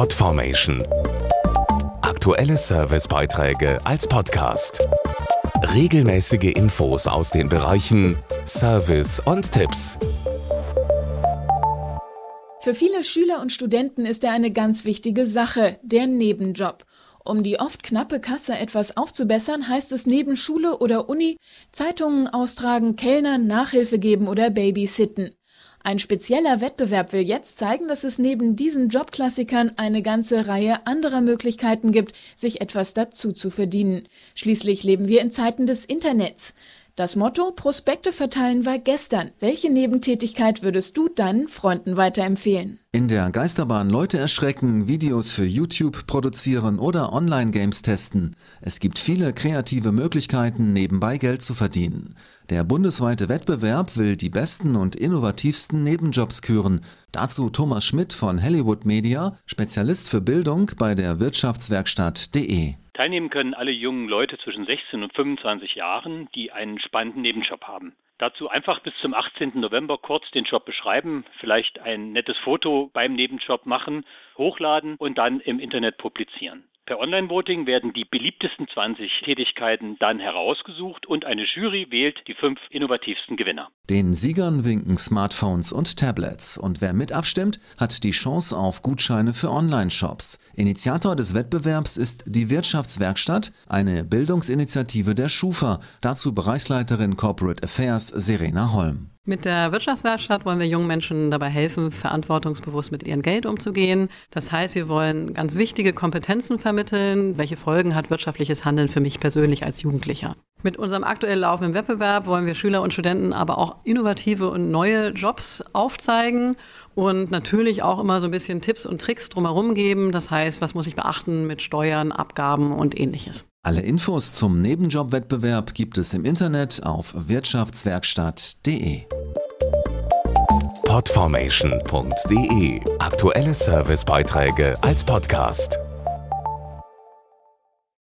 Podformation. Aktuelle Servicebeiträge als Podcast. Regelmäßige Infos aus den Bereichen Service und Tipps. Für viele Schüler und Studenten ist er eine ganz wichtige Sache, der Nebenjob. Um die oft knappe Kasse etwas aufzubessern, heißt es neben Schule oder Uni Zeitungen austragen, Kellnern, Nachhilfe geben oder Babysitten. Ein spezieller Wettbewerb will jetzt zeigen, dass es neben diesen Jobklassikern eine ganze Reihe anderer Möglichkeiten gibt, sich etwas dazu zu verdienen. Schließlich leben wir in Zeiten des Internets. Das Motto Prospekte verteilen war gestern. Welche Nebentätigkeit würdest du deinen Freunden weiterempfehlen? In der Geisterbahn Leute erschrecken, Videos für YouTube produzieren oder Online-Games testen. Es gibt viele kreative Möglichkeiten, nebenbei Geld zu verdienen. Der bundesweite Wettbewerb will die besten und innovativsten Nebenjobs küren. Dazu Thomas Schmidt von Hollywood Media, Spezialist für Bildung bei der Wirtschaftswerkstatt.de. Teilnehmen können alle jungen Leute zwischen 16 und 25 Jahren, die einen spannenden Nebenjob haben. Dazu einfach bis zum 18. November kurz den Job beschreiben, vielleicht ein nettes Foto beim Nebenjob machen, hochladen und dann im Internet publizieren. Per Online-Voting werden die beliebtesten 20 Tätigkeiten dann herausgesucht und eine Jury wählt die fünf innovativsten Gewinner. Den Siegern winken Smartphones und Tablets und wer mit abstimmt, hat die Chance auf Gutscheine für Online-Shops. Initiator des Wettbewerbs ist die Wirtschaftswerkstatt, eine Bildungsinitiative der Schufa. Dazu Bereichsleiterin Corporate Affairs Serena Holm. Mit der Wirtschaftswerkstatt wollen wir jungen Menschen dabei helfen, verantwortungsbewusst mit ihrem Geld umzugehen. Das heißt, wir wollen ganz wichtige Kompetenzen vermitteln. Welche Folgen hat wirtschaftliches Handeln für mich persönlich als Jugendlicher? Mit unserem aktuell laufenden Wettbewerb wollen wir Schüler und Studenten aber auch innovative und neue Jobs aufzeigen und natürlich auch immer so ein bisschen Tipps und Tricks drumherum geben. Das heißt, was muss ich beachten mit Steuern, Abgaben und ähnliches. Alle Infos zum Nebenjobwettbewerb gibt es im Internet auf wirtschaftswerkstatt.de. Podformation.de Aktuelle Servicebeiträge als Podcast.